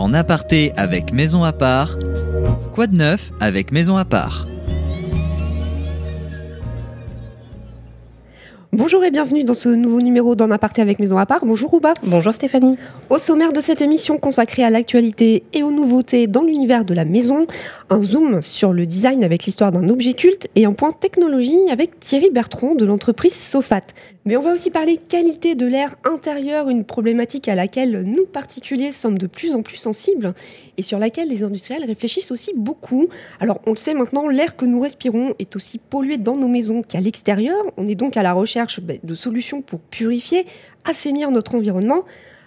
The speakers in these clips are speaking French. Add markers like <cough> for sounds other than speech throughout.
En aparté avec Maison à part. Quoi de neuf avec Maison à part Bonjour et bienvenue dans ce nouveau numéro d'En aparté avec Maison à part. Bonjour Rouba. Bonjour Stéphanie. Au sommaire de cette émission consacrée à l'actualité et aux nouveautés dans l'univers de la maison, un zoom sur le design avec l'histoire d'un objet culte et un point technologie avec Thierry Bertrand de l'entreprise Sofat. Mais on va aussi parler qualité de l'air intérieur, une problématique à laquelle nous particuliers sommes de plus en plus sensibles et sur laquelle les industriels réfléchissent aussi beaucoup. Alors on le sait maintenant, l'air que nous respirons est aussi pollué dans nos maisons qu'à l'extérieur. On est donc à la recherche ben, de solutions pour purifier, assainir notre environnement.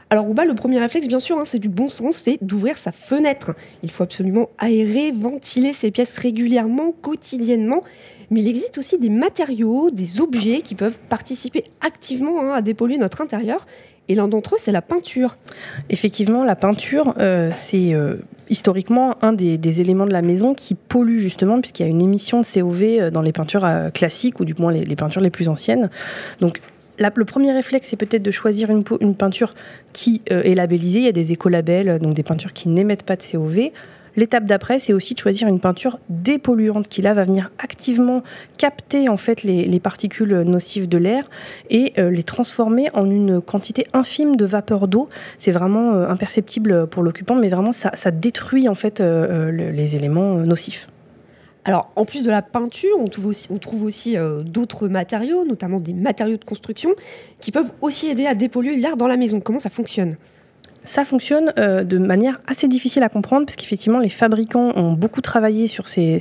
Alors Rouba, le premier réflexe, bien sûr, hein, c'est du bon sens, c'est d'ouvrir sa fenêtre. Il faut absolument aérer, ventiler ces pièces régulièrement, quotidiennement. Mais il existe aussi des matériaux, des objets qui peuvent participer activement hein, à dépolluer notre intérieur. Et l'un d'entre eux, c'est la peinture. Effectivement, la peinture, euh, c'est euh, historiquement un des, éléments de la maison qui pollue justement, puisqu'il y a une émission de COV euh, dans les peintures classiques, ou du moins les, les peintures les plus anciennes. Donc le premier réflexe, c'est peut-être de choisir une, peinture qui euh, est labellisée. Il y a des écolabels, donc des peintures qui n'émettent pas de COV. L'étape d'après, c'est aussi de choisir une peinture dépolluante qui là va venir activement capter en fait les, particules nocives de l'air et euh, les transformer en une quantité infime de vapeur d'eau. C'est vraiment euh, imperceptible pour l'occupant, mais vraiment ça, détruit en fait les éléments nocifs. Alors, en plus de la peinture, on trouve aussi, euh, d'autres matériaux, notamment des matériaux de construction, qui peuvent aussi aider à dépolluer l'air dans la maison. Comment ça fonctionne? Ça fonctionne euh, de manière assez difficile à comprendre parce qu'effectivement les fabricants ont beaucoup travaillé sur ces,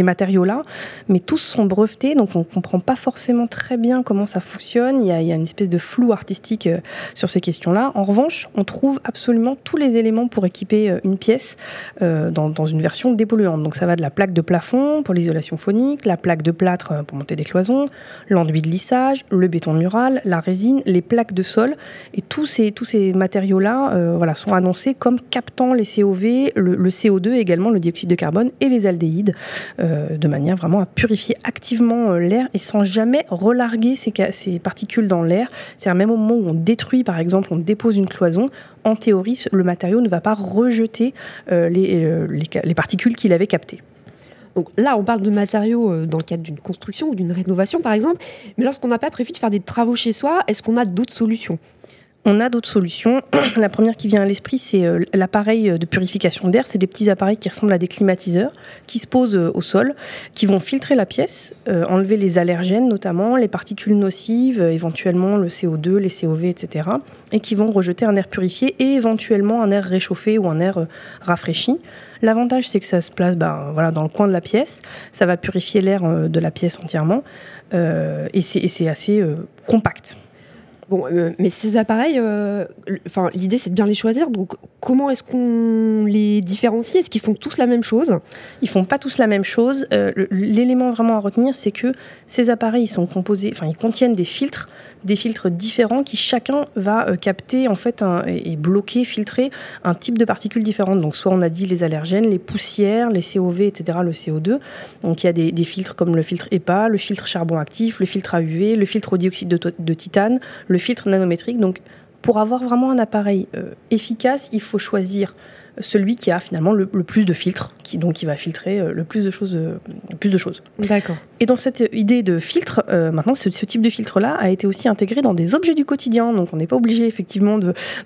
matériaux-là, mais tous sont brevetés, donc on ne comprend pas forcément très bien comment ça fonctionne. Il y a, une espèce de flou artistique euh, sur ces questions-là. En revanche, on trouve absolument tous les éléments pour équiper euh, une pièce dans, une version dépolluante. Donc ça va de la plaque de plafond pour l'isolation phonique, la plaque de plâtre pour monter des cloisons, l'enduit de lissage, le béton mural, la résine, les plaques de sol, et tous ces, tous ces matériaux-là euh, sont annoncés comme captant les COV, le, CO2 également, le dioxyde de carbone et les aldéhydes, euh, de manière vraiment à purifier activement euh, l'air et sans jamais relarguer ces, particules dans l'air. C'est-à-dire même au moment où on détruit, par exemple, on dépose une cloison, en théorie, le matériau ne va pas rejeter les, les particules qu'il avait captées. Donc là, on parle de matériaux dans le cadre d'une construction ou d'une rénovation, par exemple. Mais lorsqu'on n'a pas prévu de faire des travaux chez soi, est-ce qu'on a d'autres solutions? On a d'autres solutions. <clears throat> La première qui vient à l'esprit, c'est euh, l'appareil de purification d'air. C'est des petits appareils qui ressemblent à des climatiseurs, qui se posent euh, au sol, qui vont filtrer la pièce, euh, enlever les allergènes notamment, les particules nocives, éventuellement le CO2, les COV, etc. Et qui vont rejeter un air purifié et éventuellement un air réchauffé ou un air rafraîchi. L'avantage, c'est que ça se place ben, voilà, dans le coin de la pièce. Ça va purifier l'air de la pièce entièrement. et c'est assez compact. Bon, euh, mais ces appareils, euh, enfin, l'idée c'est de bien les choisir. Donc, comment est-ce qu'on les différencie? Est-ce qu'ils font tous la même chose? Ils font pas tous la même chose. Euh, l'élément vraiment à retenir, c'est que ces appareils, ils sont composés, enfin, ils contiennent des filtres, des filtres différents qui chacun va capter en fait et bloquer, filtrer un type de particules différentes. Donc, soit on a dit les allergènes, les poussières, les COV, etc., le CO2. Donc, il y a des, filtres comme le filtre EPA, le filtre charbon actif, le filtre AUV, le filtre au dioxyde de, de titane, le filtre nanométrique. Donc, pour avoir vraiment un appareil euh, efficace, il faut choisir celui qui a finalement le, plus de filtres, qui donc qui va filtrer euh, le plus de choses. Euh, plus de choses. D'accord. Et dans cette idée de filtre, maintenant ce, type de filtre-là a été aussi intégré dans des objets du quotidien. Donc on n'est pas obligé effectivement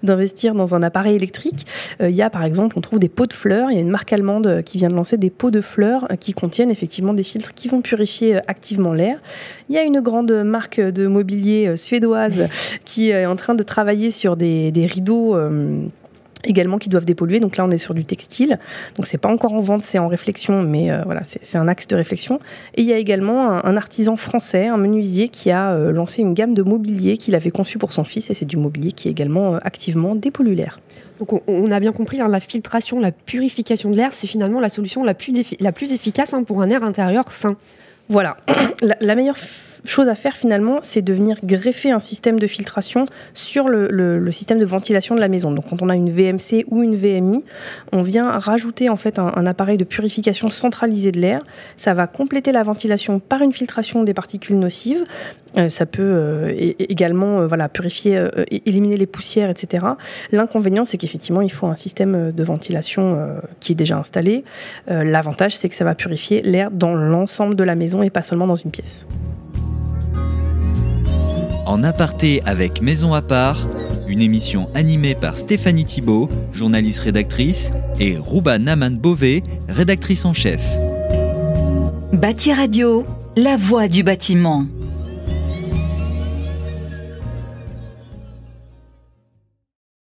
d'investir dans un appareil électrique. Il y a par exemple, on trouve des pots de fleurs. Il y a une marque allemande qui vient de lancer des pots de fleurs qui contiennent effectivement des filtres qui vont purifier activement l'air. Il y a une grande marque de mobilier suédoise <laughs> qui est en train de travailler sur des, rideaux euh, également qui doivent dépolluer. Donc là, on est sur du textile. Donc c'est pas encore en vente, c'est en réflexion, mais euh, voilà, c'est un axe de réflexion. Et il y a également un, artisan français, un menuisier, qui a euh, lancé une gamme de mobilier qu'il avait conçu pour son fils, et c'est du mobilier qui est également activement dépollulaire. Donc on, a bien compris, hein, la filtration, la purification de l'air, c'est finalement la solution la plus, la plus efficace hein, pour un air intérieur sain. Voilà, <coughs> la, la meilleure chose à faire finalement, c'est de venir greffer un système de filtration sur le, système de ventilation de la maison. Donc quand on a une VMC ou une VMI, on vient rajouter en fait un, appareil de purification centralisé de l'air. Ça va compléter la ventilation par une filtration des particules nocives. Euh, ça peut euh, également euh, voilà, purifier, éliminer les poussières, etc. L'inconvénient, c'est qu'effectivement, il faut un système de ventilation qui est déjà installé. L'avantage, c'est que ça va purifier l'air dans l'ensemble de la maison et pas seulement dans une pièce. En aparté avec Maison à part, une émission animée par Stéphanie Thibault, journaliste rédactrice, et Rouba Naman Bové, rédactrice en chef. Bâti Radio, la voix du bâtiment.